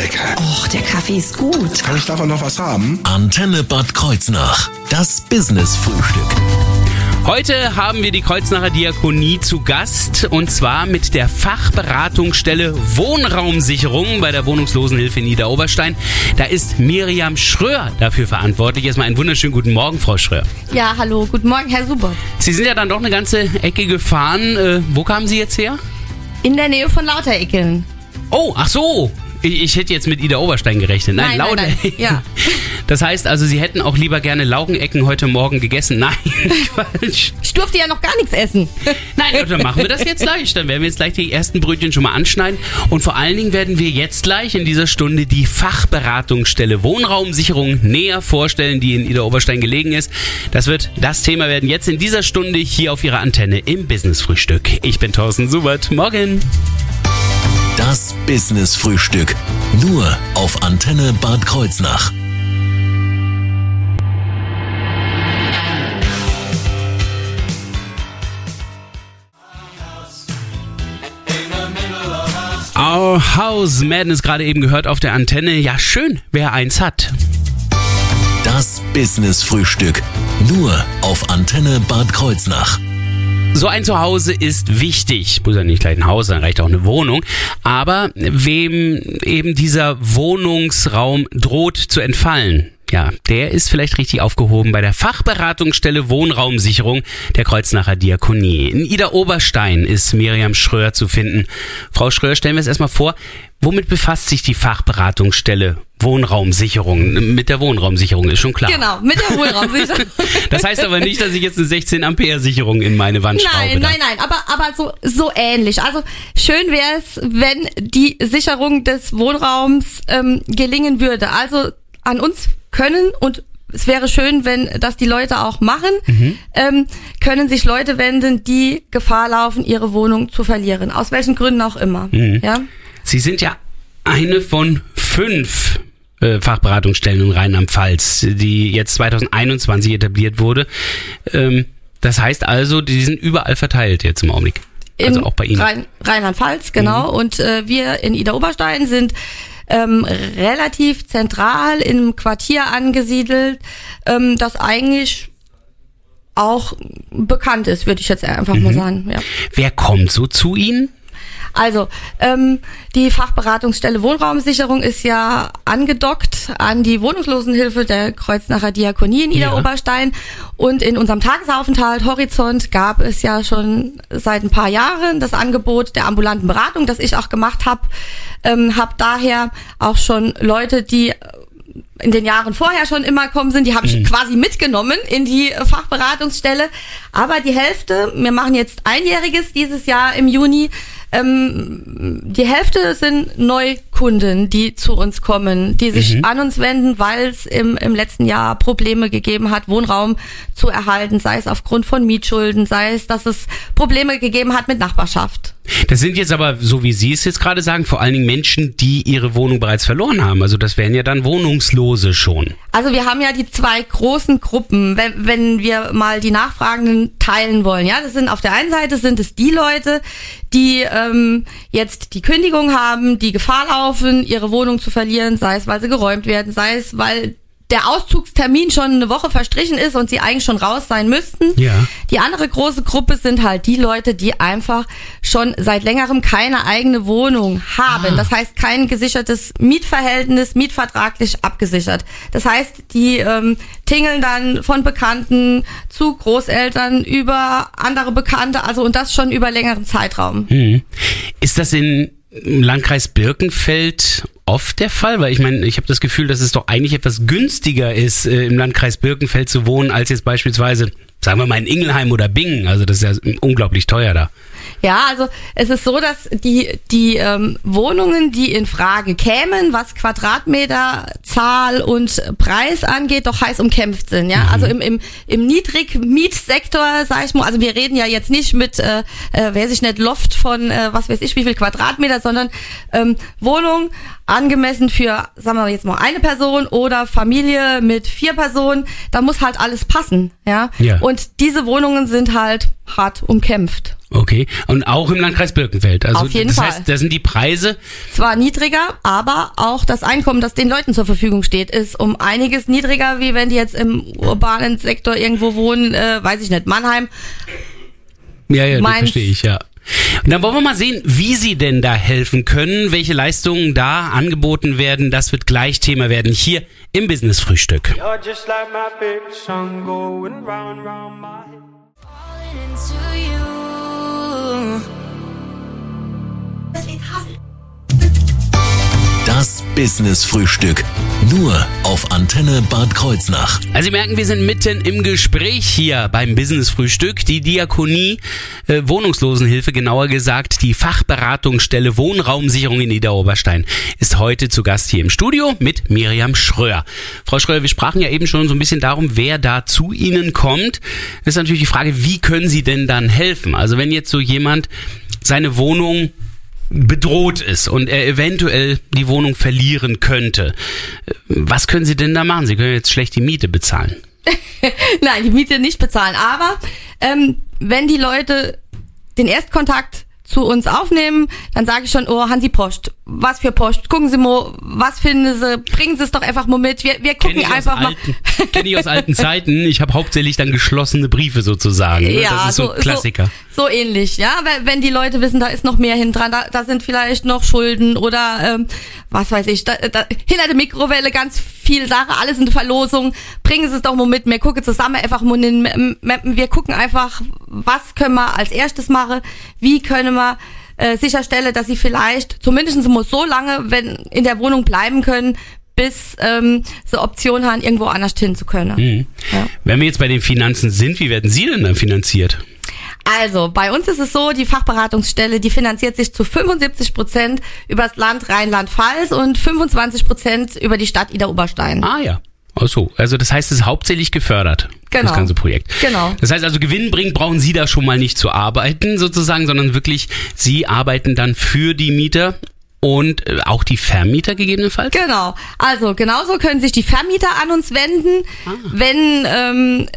lecker. Och, der Kaffee ist gut. Kann ich davon noch was haben? Antenne Bad Kreuznach. Das Business-Frühstück. Heute haben wir die Kreuznacher Diakonie zu Gast und zwar mit der Fachberatungsstelle Wohnraumsicherung bei der Wohnungslosenhilfe in Niederoberstein. Da ist Miriam Schröer dafür verantwortlich. Erstmal einen wunderschönen guten Morgen, Frau Schröer. Ja, hallo, guten Morgen, Herr Super. Sie sind ja dann doch eine ganze Ecke gefahren. Äh, wo kamen Sie jetzt her? In der Nähe von Lautereckeln. Oh, ach so. Ich, ich hätte jetzt mit Ida Oberstein gerechnet. Nein, Nein, nein, nein. Ja. Das heißt also, Sie hätten auch lieber gerne Laugenecken heute Morgen gegessen. Nein, Quatsch. Ich durfte ja noch gar nichts essen. Nein, dann machen wir das jetzt gleich. Dann werden wir jetzt gleich die ersten Brötchen schon mal anschneiden. Und vor allen Dingen werden wir jetzt gleich in dieser Stunde die Fachberatungsstelle Wohnraumsicherung näher vorstellen, die in Ida Oberstein gelegen ist. Das wird das Thema werden jetzt in dieser Stunde hier auf Ihrer Antenne im Business-Frühstück. Ich bin Thorsten Subert. Morgen. Das Business-Frühstück. Nur auf Antenne Bad Kreuznach. Our House Madness gerade eben gehört auf der Antenne. Ja, schön, wer eins hat. Das Business-Frühstück. Nur auf Antenne Bad Kreuznach. So ein Zuhause ist wichtig. Muss ja nicht gleich ein Haus sein, reicht auch eine Wohnung. Aber wem eben dieser Wohnungsraum droht zu entfallen, ja, der ist vielleicht richtig aufgehoben bei der Fachberatungsstelle Wohnraumsicherung der Kreuznacher Diakonie. In Ida Oberstein ist Miriam Schröer zu finden. Frau Schröer, stellen wir es erstmal vor, womit befasst sich die Fachberatungsstelle Wohnraumsicherung? Mit der Wohnraumsicherung ist schon klar. Genau, mit der Wohnraumsicherung. Das heißt aber nicht, dass ich jetzt eine 16 Ampere Sicherung in meine Wand schraube. Nein, nein, nein, aber, aber so, so ähnlich. Also schön wäre es, wenn die Sicherung des Wohnraums ähm, gelingen würde. Also an uns können und es wäre schön, wenn das die Leute auch machen, ähm, können sich Leute wenden, die Gefahr laufen, ihre Wohnung zu verlieren. Aus welchen Gründen auch immer. Ja? Sie sind ja eine von fünf äh, Fachberatungsstellen in Rheinland-Pfalz, die jetzt 2021 etabliert wurde. Ähm, das heißt also, die sind überall verteilt jetzt im Augenblick. Also auch bei Ihnen. Rhein, Rheinland-Pfalz, genau. Und äh, wir in Ida Oberstein sind ähm, relativ zentral einem Quartier angesiedelt, ähm, das eigentlich auch bekannt ist, würde ich jetzt einfach Mhm. mal sagen. Ja. Wer kommt so zu Ihnen? Also, ähm, die Fachberatungsstelle Wohnraumsicherung ist ja angedockt an die Wohnungslosenhilfe der Kreuznacher Diakonie in Ida Ja. Oberstein. Und in unserem Tagesaufenthalt Horizont gab es ja schon seit ein paar Jahren das Angebot der ambulanten Beratung, das ich auch gemacht habe. Ähm, habe daher auch schon Leute, die in den Jahren vorher schon immer gekommen sind, die habe ich quasi mitgenommen in die äh, Fachberatungsstelle. Aber die Hälfte, wir machen jetzt einjähriges dieses Jahr im Juni, ähm, die Hälfte sind Neukunden, die zu uns kommen, die sich an uns wenden, weil es im, im letzten Jahr Probleme gegeben hat, Wohnraum zu erhalten, sei es aufgrund von Mietschulden, sei es, dass es Probleme gegeben hat mit Nachbarschaft. Das sind jetzt aber, so wie Sie es jetzt gerade sagen, vor allen Dingen Menschen, die ihre Wohnung bereits verloren haben. Also das wären ja dann Wohnungslose schon. Also wir haben ja die zwei großen Gruppen, wenn, wenn wir mal die Nachfragenden teilen wollen. Ja, das sind auf der einen Seite sind es die Leute, die ähm, jetzt die Kündigung haben, die Gefahr laufen, ihre Wohnung zu verlieren, sei es, weil sie geräumt werden, sei es, weil der Auszugstermin schon eine Woche verstrichen ist und sie eigentlich schon raus sein müssten. Ja. Die andere große Gruppe sind halt die Leute, die einfach schon seit längerem keine eigene Wohnung haben. Das heißt, kein gesichertes Mietverhältnis, mietvertraglich abgesichert. Das heißt, die ähm, tingeln dann von Bekannten zu Großeltern über andere Bekannte, also und das schon über längeren Zeitraum. Hm. Ist das in im Landkreis Birkenfeld oft der Fall? Weil ich meine, ich habe das Gefühl, dass es doch eigentlich etwas günstiger ist, äh, im Landkreis Birkenfeld zu wohnen, als jetzt beispielsweise, sagen wir mal, in Ingelheim oder Bingen. Also das ist ja unglaublich teuer da. Ja, also es ist so, dass die, die ähm, Wohnungen, die in Frage kämen, was Quadratmeterzahl und Preis angeht, doch heiß umkämpft sind. Ja, also im, im, im Niedrigmietsektor, sag ich mal, also wir reden ja jetzt nicht mit, äh, äh, weiß ich nicht, Loft von äh, was weiß ich wie viel Quadratmeter, sondern ähm, Wohnung angemessen für, sagen wir jetzt mal, eine Person oder Familie mit vier Personen. Da muss halt alles passen. Ja, Ja. und diese Wohnungen sind halt hart umkämpft. Okay. Und auch im Landkreis Birkenfeld. Also Auf jeden das Fall. heißt, da sind die Preise. Zwar niedriger, aber auch das Einkommen, das den Leuten zur Verfügung steht, ist um einiges niedriger, wie wenn die jetzt im urbanen Sektor irgendwo wohnen, äh, weiß ich nicht, Mannheim. Ja, ja, das verstehe ich, ja. Und dann wollen wir mal sehen, wie Sie denn da helfen können, welche Leistungen da angeboten werden. Das wird gleich Thema werden hier im Business Frühstück. You're just like my favorite song going round, round my head. Das Business Frühstück. Nur auf Antenne Bad Kreuznach. Also Sie merken, wir sind mitten im Gespräch hier beim Business Frühstück. Die Diakonie äh, Wohnungslosenhilfe, genauer gesagt die Fachberatungsstelle Wohnraumsicherung in Niederoberstein, ist heute zu Gast hier im Studio mit Miriam Schröer. Frau Schröer, wir sprachen ja eben schon so ein bisschen darum, wer da zu Ihnen kommt. Das ist natürlich die Frage, wie können Sie denn dann helfen? Also wenn jetzt so jemand seine Wohnung bedroht ist und er eventuell die Wohnung verlieren könnte. Was können Sie denn da machen? Sie können jetzt schlecht die Miete bezahlen. Nein, die Miete nicht bezahlen. Aber ähm, wenn die Leute den Erstkontakt zu uns aufnehmen, dann sage ich schon, oh, Hansi Post, was für Post, gucken Sie mal, was finden Sie, bringen Sie es doch einfach mal mit, wir, wir gucken einfach mal. alten, kenn ich aus alten Zeiten. Ich habe hauptsächlich dann geschlossene Briefe sozusagen. ne? das ist so, ein Klassiker. So, so ähnlich, ja. Wenn, wenn die Leute wissen, da ist noch mehr hin dran, da, da sind vielleicht noch Schulden oder ähm, was weiß ich, da, da, hinter der Mikrowelle ganz viel Sache, alles in der Verlosung. Bringen Sie es doch mal mit, wir gucken zusammen einfach mal in den Mappen, wir gucken einfach, was können wir als erstes machen, wie können wir äh, sicherstellen, dass sie vielleicht zumindest mal so lange, wenn in der Wohnung bleiben können, bis ähm, sie Option haben, irgendwo anders hin zu können. Mhm. Ja. Wenn wir jetzt bei den Finanzen sind, wie werden Sie denn dann finanziert? Also, bei uns ist es so, die Fachberatungsstelle, die finanziert sich zu 75 Prozent über das Land Rheinland-Pfalz und 25 Prozent über die Stadt Ida-Oberstein. Ah ja. Ach so, also das heißt, es ist hauptsächlich gefördert, das Genau. ganze Projekt. Genau. Das heißt also, gewinnbringend brauchen Sie da schon mal nicht zu arbeiten sozusagen, sondern wirklich, Sie arbeiten dann für die Mieter und äh, auch die Vermieter gegebenenfalls? Genau. Also genauso können sich die Vermieter an uns wenden, wenn ähm,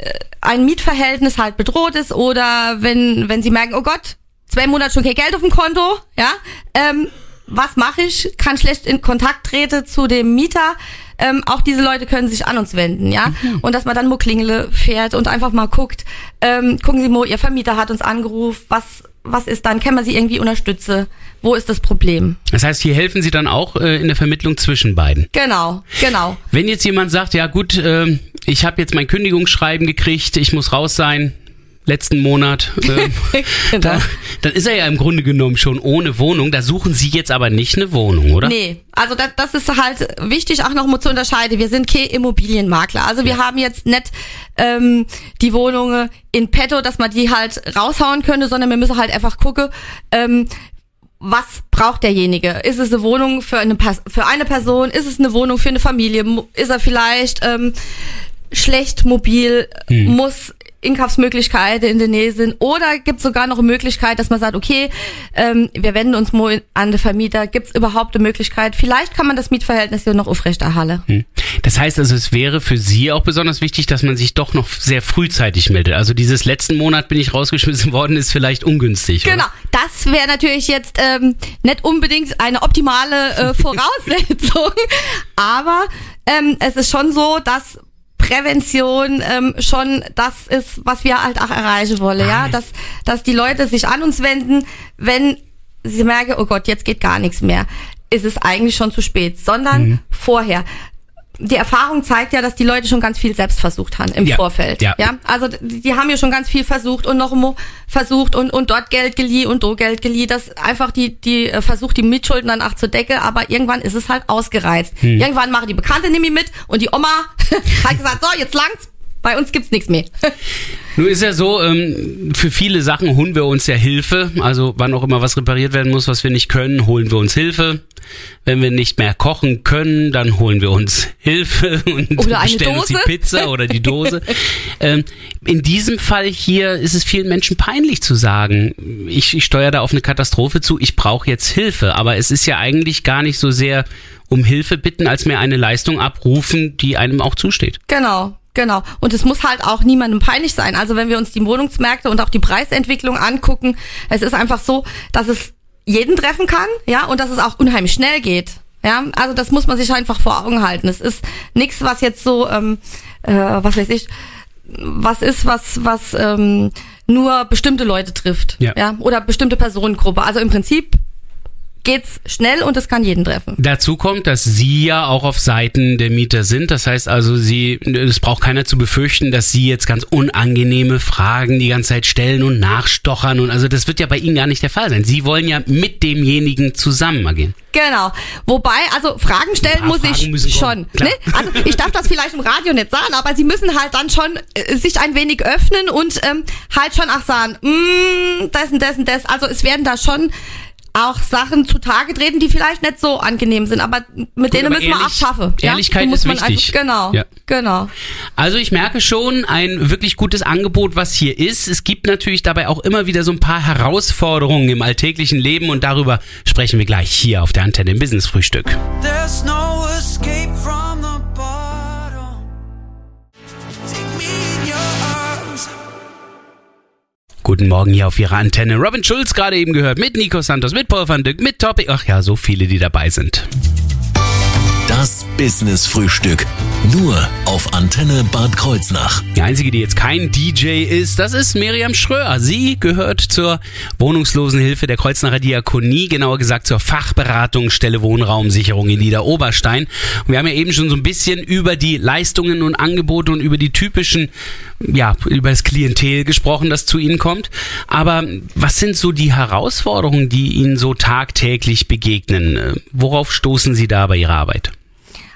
ein Mietverhältnis halt bedroht ist oder wenn wenn sie merken, oh Gott, zwei Monate schon kein Geld auf dem Konto, ja. Ähm, was mache ich? Kann schlecht in Kontakt treten zu dem Mieter. Ähm, auch diese Leute können sich an uns wenden, ja. Und dass man dann mal Klingele fährt und einfach mal guckt, ähm, gucken Sie mal, Ihr Vermieter hat uns angerufen, was was ist dann? Kann man sie irgendwie unterstützen? Wo ist das Problem? Das heißt, hier helfen Sie dann auch äh, in der Vermittlung zwischen beiden. Genau, genau. Wenn jetzt jemand sagt, ja gut, ähm, ich habe jetzt mein Kündigungsschreiben gekriegt, ich muss raus sein, letzten Monat, ähm, Genau. da, dann ist er ja im Grunde genommen schon ohne Wohnung. Da suchen Sie jetzt aber nicht eine Wohnung, oder? Nee, also das, das ist halt wichtig auch noch mal zu unterscheiden. Wir sind kein Immobilienmakler. Also wir haben jetzt nicht ähm, die Wohnungen in petto, dass man die halt raushauen könnte, sondern wir müssen halt einfach gucken, ähm, was braucht derjenige? Ist es eine Wohnung für eine, für eine Person? Ist es eine Wohnung für eine Familie? Ist er vielleicht ähm, schlecht mobil? Muss Inkaufsmöglichkeiten in der Nähe sind? Oder gibt es sogar noch eine Möglichkeit, dass man sagt, okay, ähm, wir wenden uns mal an den Vermieter. Gibt es überhaupt eine Möglichkeit? Vielleicht kann man das Mietverhältnis hier noch aufrechterhalten. Hm. Das heißt also, es wäre für Sie auch besonders wichtig, dass man sich doch noch sehr frühzeitig meldet. Also dieses letzten Monat bin ich rausgeschmissen worden, ist vielleicht ungünstig. Genau, das wäre natürlich jetzt ähm, nicht unbedingt eine optimale äh, Voraussetzung, aber ähm, es ist schon so, dass Prävention ähm, schon das ist, was wir halt auch erreichen wollen, ja, dass, dass die Leute sich an uns wenden, wenn sie merken, oh Gott, jetzt geht gar nichts mehr, ist es eigentlich schon zu spät, sondern vorher. Die Erfahrung zeigt ja, dass die Leute schon ganz viel selbst versucht haben im Ja, Vorfeld. ja. ja, also die, haben ja schon ganz viel versucht und noch versucht und, und dort Geld geliehen und do Geld geliehen. Das einfach die, die äh, versucht, die Mitschulden dann auch zu decken, aber irgendwann ist es halt ausgereizt. Hm. Irgendwann machen die Bekannte nämlich mit und die Oma hat gesagt, so, jetzt langt's, bei uns gibt's nichts mehr. Nun ist ja so, ähm, für viele Sachen holen wir uns ja Hilfe. Also wann auch immer was repariert werden muss, was wir nicht können, holen wir uns Hilfe. Wenn wir nicht mehr kochen können, dann holen wir uns Hilfe und bestellen uns die. Pizza oder die Dose. ähm, in diesem Fall hier ist es vielen Menschen peinlich zu sagen, ich, ich steuere da auf eine Katastrophe zu, ich brauche jetzt Hilfe. Aber es ist ja eigentlich gar nicht so sehr um Hilfe bitten, als mehr eine Leistung abrufen, die einem auch zusteht. Genau, Genau. Und es muss halt auch niemandem peinlich sein. Also wenn wir uns die Wohnungsmärkte und auch die Preisentwicklung angucken, es ist einfach so, dass es jeden treffen kann, ja, und dass es auch unheimlich schnell geht. Ja, also das muss man sich einfach vor Augen halten. Es ist nichts, was jetzt so, ähm, äh, was weiß ich, was ist, was, was ähm, nur bestimmte Leute trifft. Ja. ja. Oder bestimmte Personengruppe. Also im Prinzip geht's schnell und es kann jeden treffen. Dazu kommt, dass Sie ja auch auf Seiten der Mieter sind. Das heißt also, Sie, es braucht keiner zu befürchten, dass Sie jetzt ganz unangenehme Fragen die ganze Zeit stellen und nachstochern. Und also das wird ja bei Ihnen gar nicht der Fall sein. Sie wollen ja mit demjenigen zusammen agieren. Genau. Wobei, also Fragen stellen muss Fragen ich schon. Ne? Also ich darf das vielleicht im Radio nicht sagen, aber sie müssen halt dann schon äh, sich ein wenig öffnen und ähm, halt schon auch sagen, mm, das und das und das. Also es werden da schon auch Sachen zutage treten, die vielleicht nicht so angenehm sind, aber mit denen aber müssen wir auch ehrlich- schaffen. Ehrlichkeit Die muss ist man wichtig. Einfach, genau, Ja. genau. Also ich merke schon ein wirklich gutes Angebot, was hier ist. Es gibt natürlich dabei auch immer wieder so ein paar Herausforderungen im alltäglichen Leben und darüber sprechen wir gleich hier auf der Antenne im Business Frühstück. There's no escape from Guten Morgen hier auf Ihrer Antenne. Robin Schulz gerade eben gehört mit Nico Santos, mit Paul van Dyck, mit Topic. Ach ja, so viele, die dabei sind. Das Business Frühstück. Nur auf Antenne Bad Kreuznach. Die einzige, die jetzt kein DJ ist, das ist Miriam Schröer. Sie gehört zur Wohnungslosenhilfe der Kreuznacher Diakonie, genauer gesagt zur Fachberatungsstelle Wohnraumsicherung in Niederoberstein. Und wir haben ja eben schon so ein bisschen über die Leistungen und Angebote und über die typischen, ja, über das Klientel gesprochen, das zu Ihnen kommt. Aber was sind so die Herausforderungen, die Ihnen so tagtäglich begegnen? Worauf stoßen Sie da bei Ihrer Arbeit?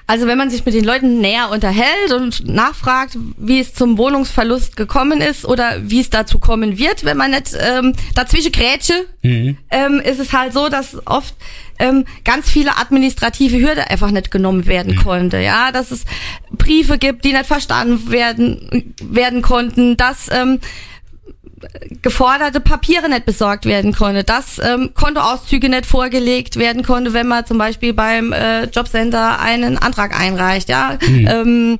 Also wenn man sich mit den Leuten näher unterhält und nachfragt, wie es zum Wohnungsverlust gekommen ist oder wie es dazu kommen wird, wenn man nicht ähm, dazwischen grätsche, ähm, ist es halt so, dass oft ähm, ganz viele administrative Hürde einfach nicht genommen werden konnte. Ja, dass es Briefe gibt, die nicht verstanden werden werden konnten, dass ähm, geforderte Papiere nicht besorgt werden konnte, dass ähm, Kontoauszüge nicht vorgelegt werden konnte, wenn man zum Beispiel beim äh, Jobcenter einen Antrag einreicht, ja. Ähm,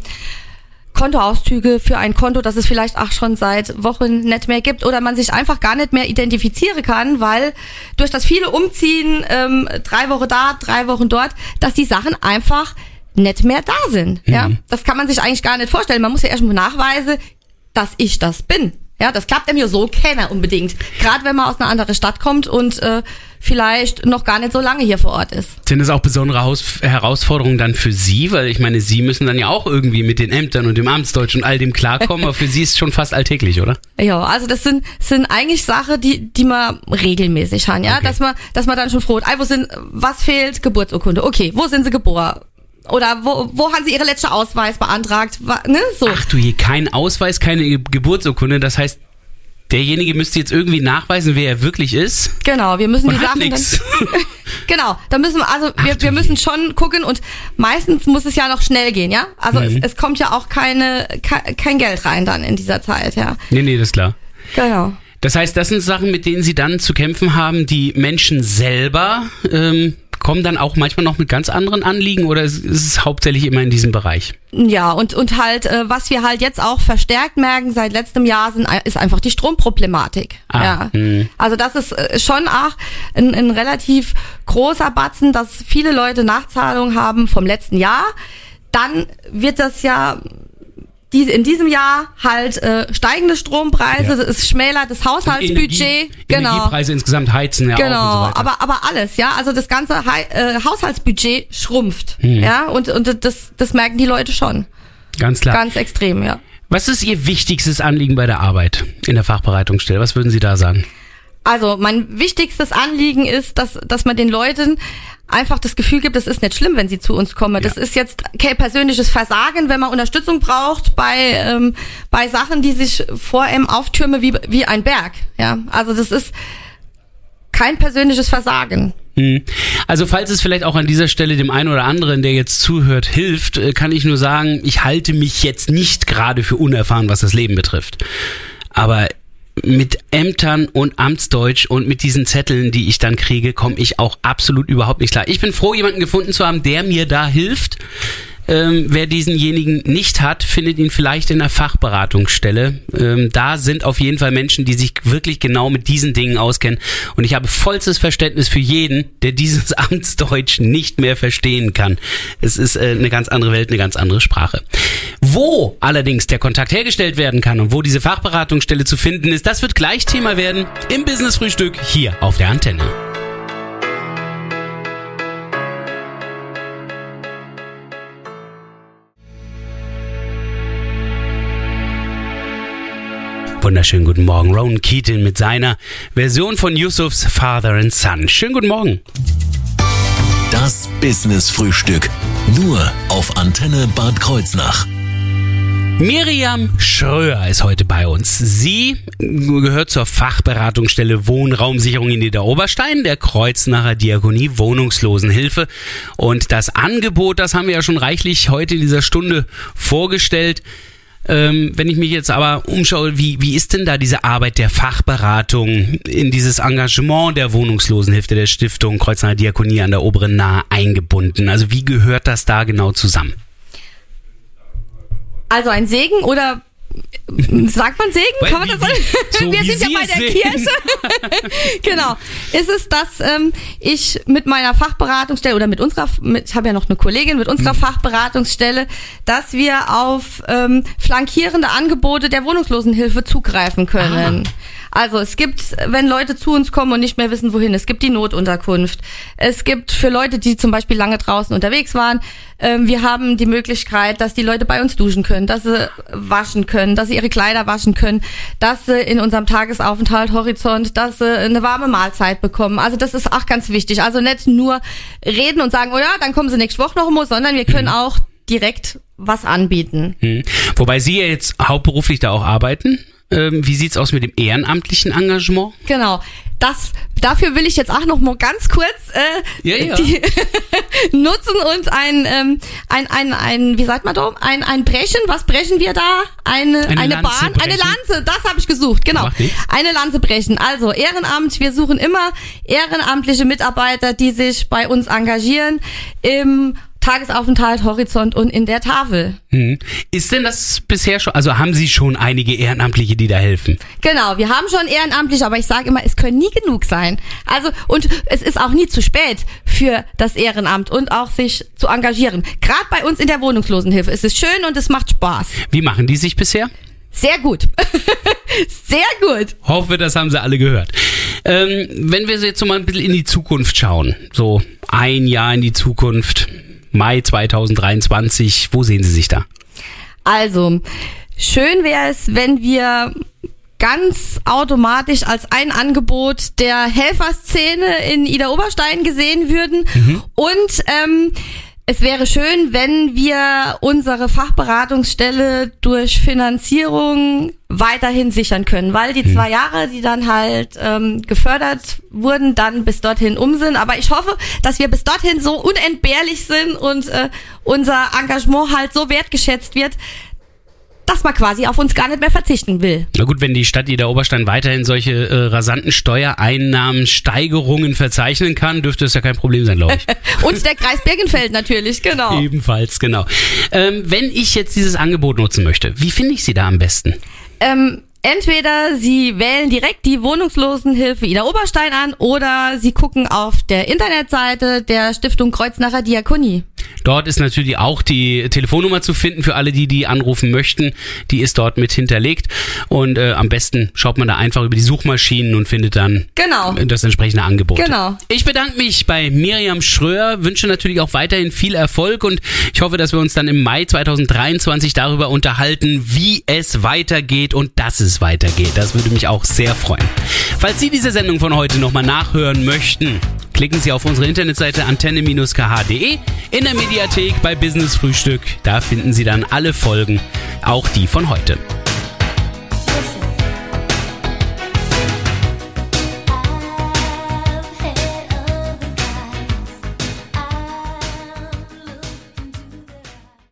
Kontoauszüge für ein Konto, das es vielleicht auch schon seit Wochen nicht mehr gibt oder man sich einfach gar nicht mehr identifizieren kann, weil durch das viele Umziehen, ähm, drei Wochen da, drei Wochen dort, dass die Sachen einfach nicht mehr da sind. Ja, das kann man sich eigentlich gar nicht vorstellen. Man muss ja erstmal nachweisen, dass ich das bin. Ja, das klappt einem ja so keiner unbedingt. Gerade wenn man aus einer anderen Stadt kommt und äh, vielleicht noch gar nicht so lange hier vor Ort ist. Sind es auch besondere Haus Herausforderungen dann für Sie? Weil ich meine, Sie müssen dann ja auch irgendwie mit den Ämtern und dem Amtsdeutsch und all dem klarkommen, aber für Sie ist es schon fast alltäglich, oder? Ja, also das sind sind eigentlich Sachen, die die man regelmäßig hat, ja, Okay. dass man dass man dann schon froh, ist. Ey, wo sind was fehlt Geburtsurkunde? Okay, wo sind sie geboren? Oder wo wo haben sie ihre letzte Ausweis beantragt? Ne, so. Ach du je, kein Ausweis, keine Ge- Geburtsurkunde. Das heißt, derjenige müsste jetzt irgendwie nachweisen, wer er wirklich ist. Genau, wir müssen die Sachen nix. dann Genau, da müssen wir also Ach wir, wir müssen schon gucken und meistens muss es ja noch schnell gehen, ja? Also Mhm. es, es kommt ja auch keine ke- kein Geld rein dann in dieser Zeit, ja. Nee, nee, das ist klar. Genau. Das heißt, das sind Sachen, mit denen Sie dann zu kämpfen haben. Die Menschen selber ähm, kommen dann auch manchmal noch mit ganz anderen Anliegen oder ist ist es hauptsächlich immer in diesem Bereich? Ja, und, und halt, äh, was wir halt jetzt auch verstärkt merken seit letztem Jahr, sind, ist einfach die Stromproblematik. Ah, ja. hm. Also das ist äh, schon auch ein, ein relativ großer Batzen, dass viele Leute Nachzahlungen haben vom letzten Jahr. Dann wird das ja diese, in diesem Jahr halt äh, steigende Strompreise, Ja. es schmälert das Haushaltsbudget. Energie, genau. Energiepreise insgesamt heizen ja auch und so Genau, weiter. aber aber alles, ja, also das ganze Hei- äh, Haushaltsbudget schrumpft, Hm. ja, und und das das merken die Leute schon, ganz klar. ganz extrem, ja. Was ist Ihr wichtigstes Anliegen bei der Arbeit in der Fachbereitungsstelle? Was würden Sie da sagen? Also mein wichtigstes Anliegen ist, dass, dass man den Leuten einfach das Gefühl gibt, es ist nicht schlimm, wenn sie zu uns kommen. Das Ja. ist jetzt kein persönliches Versagen, wenn man Unterstützung braucht bei, ähm, bei Sachen, die sich vor einem auftürmen wie, wie ein Berg. Ja, also das ist kein persönliches Versagen. Hm. Also falls es vielleicht auch an dieser Stelle dem einen oder anderen, der jetzt zuhört, hilft, äh, kann ich nur sagen, ich halte mich jetzt nicht gerade für unerfahren, was das Leben betrifft. Aber mit Ämtern und Amtsdeutsch und mit diesen Zetteln, die ich dann kriege, komme ich auch absolut überhaupt nicht klar. Ich bin froh, jemanden gefunden zu haben, der mir da hilft. Ähm, wer diesenjenigen nicht hat, findet ihn vielleicht in der Fachberatungsstelle. Ähm, da sind auf jeden Fall Menschen, die sich wirklich genau mit diesen Dingen auskennen. Und ich habe vollstes Verständnis für jeden, der dieses Amtsdeutsch nicht mehr verstehen kann. Es ist äh, eine ganz andere Welt, eine ganz andere Sprache. Wo allerdings der Kontakt hergestellt werden kann und wo diese Fachberatungsstelle zu finden ist, das wird gleich Thema werden im Business Frühstück hier auf der Antenne. Wunderschönen guten Morgen. Rowan Keaton mit seiner Version von Yusufs Father and Son. Schönen guten Morgen. Das Business Frühstück. Nur auf Antenne Bad Kreuznach. Miriam Schröer ist heute bei uns. Sie gehört zur Fachberatungsstelle Wohnraumsicherung in Niederoberstein, der Kreuznacher Diakonie Wohnungslosenhilfe. Und das Angebot, das haben wir ja schon reichlich heute in dieser Stunde vorgestellt. Ähm, wenn ich mich jetzt aber umschaue, wie, wie ist denn da diese Arbeit der Fachberatung in dieses Engagement der Wohnungslosenhilfe der Stiftung Kreuznacher Diakonie an der Oberen Nahe eingebunden? Also wie gehört das da genau zusammen? Also ein Segen oder sagt man Segen? Weil Kann man das sagen? so Wir sind ja bei der sehen. Kirche. genau. Ist es, dass ähm, ich mit meiner Fachberatungsstelle oder mit unserer, mit, ich habe ja noch eine Kollegin, mit unserer Mhm. Fachberatungsstelle, dass wir auf ähm, flankierende Angebote der Wohnungslosenhilfe zugreifen können. Ah. Also es gibt, wenn Leute zu uns kommen und nicht mehr wissen, wohin, es gibt die Notunterkunft. Es gibt für Leute, die zum Beispiel lange draußen unterwegs waren, ähm, wir haben die Möglichkeit, dass die Leute bei uns duschen können, dass sie waschen können, dass sie ihre Kleider waschen können, dass sie in unserem Tagesaufenthalt Horizont, dass sie eine warme Mahlzeit bekommen. Also das ist auch ganz wichtig. Also nicht nur reden und sagen, oh ja, dann kommen sie nächste Woche noch mal, sondern wir können auch direkt was anbieten. Hm. Wobei Sie jetzt hauptberuflich da auch arbeiten. Ähm, wie sieht's aus mit dem ehrenamtlichen Engagement? Genau. Das, dafür will ich jetzt auch noch mal ganz kurz äh, Ja, ja. Die nutzen und ein, ähm, ein, ein, ein, wie sagt man da, ein, ein Brechen, was brechen wir da? Eine, Eine eine, Bahn, eine brechen. Lanze, das habe ich gesucht, genau. Eine Lanze brechen. Also Ehrenamt, wir suchen immer ehrenamtliche Mitarbeiter, die sich bei uns engagieren im Tagesaufenthalt, Horizont und in der Tafel. Hm. Ist denn das bisher schon, also haben Sie schon einige Ehrenamtliche, die da helfen? Genau, wir haben schon ehrenamtlich, aber ich sage immer, es können nie genug sein. Also und es ist auch nie zu spät für das Ehrenamt und auch sich zu engagieren. Gerade bei uns in der Wohnungslosenhilfe ist es schön und es macht Spaß. Wie machen die sich bisher? Sehr gut. Sehr gut. Hoffe, das haben sie alle gehört. Ähm, wenn wir jetzt so mal ein bisschen in die Zukunft schauen, so ein Jahr in die Zukunft, Mai 2023, wo sehen Sie sich da? Also, schön wäre es, wenn wir ganz automatisch als ein Angebot der Helferszene in Ida Oberstein gesehen würden. Und ähm, es wäre schön, wenn wir unsere Fachberatungsstelle durch Finanzierung weiterhin sichern können, weil die zwei Jahre, die dann halt ähm, gefördert wurden, dann bis dorthin um sind. Aber ich hoffe, dass wir bis dorthin so unentbehrlich sind und äh, unser Engagement halt so wertgeschätzt wird, dass man quasi auf uns gar nicht mehr verzichten will. Na gut, wenn die Stadt Ida Oberstein weiterhin solche äh, rasanten Steuereinnahmensteigerungen verzeichnen kann, dürfte es ja kein Problem sein, glaube ich. Und der Kreis Birkenfeld natürlich, genau. Ebenfalls, genau. Ähm, wenn ich jetzt dieses Angebot nutzen möchte, wie finde ich Sie da am besten? Ähm, entweder Sie wählen direkt die Wohnungslosenhilfe Ida Oberstein an oder Sie gucken auf der Internetseite der Stiftung Kreuznacher Diakonie. Dort ist natürlich auch die Telefonnummer zu finden für alle, die die anrufen möchten. Die ist dort mit hinterlegt. Und äh, am besten schaut man da einfach über die Suchmaschinen und findet dann Genau. das entsprechende Angebot. Genau. Ich bedanke mich bei Miriam Schröer, wünsche natürlich auch weiterhin viel Erfolg und ich hoffe, dass wir uns dann im Mai 2023 darüber unterhalten, wie es weitergeht und dass weitergeht. Das würde mich auch sehr freuen. Falls Sie diese Sendung von heute nochmal nachhören möchten, klicken Sie auf unsere Internetseite antenne-kh.de in der Mediathek bei Business Frühstück. Da finden Sie dann alle Folgen, auch die von heute.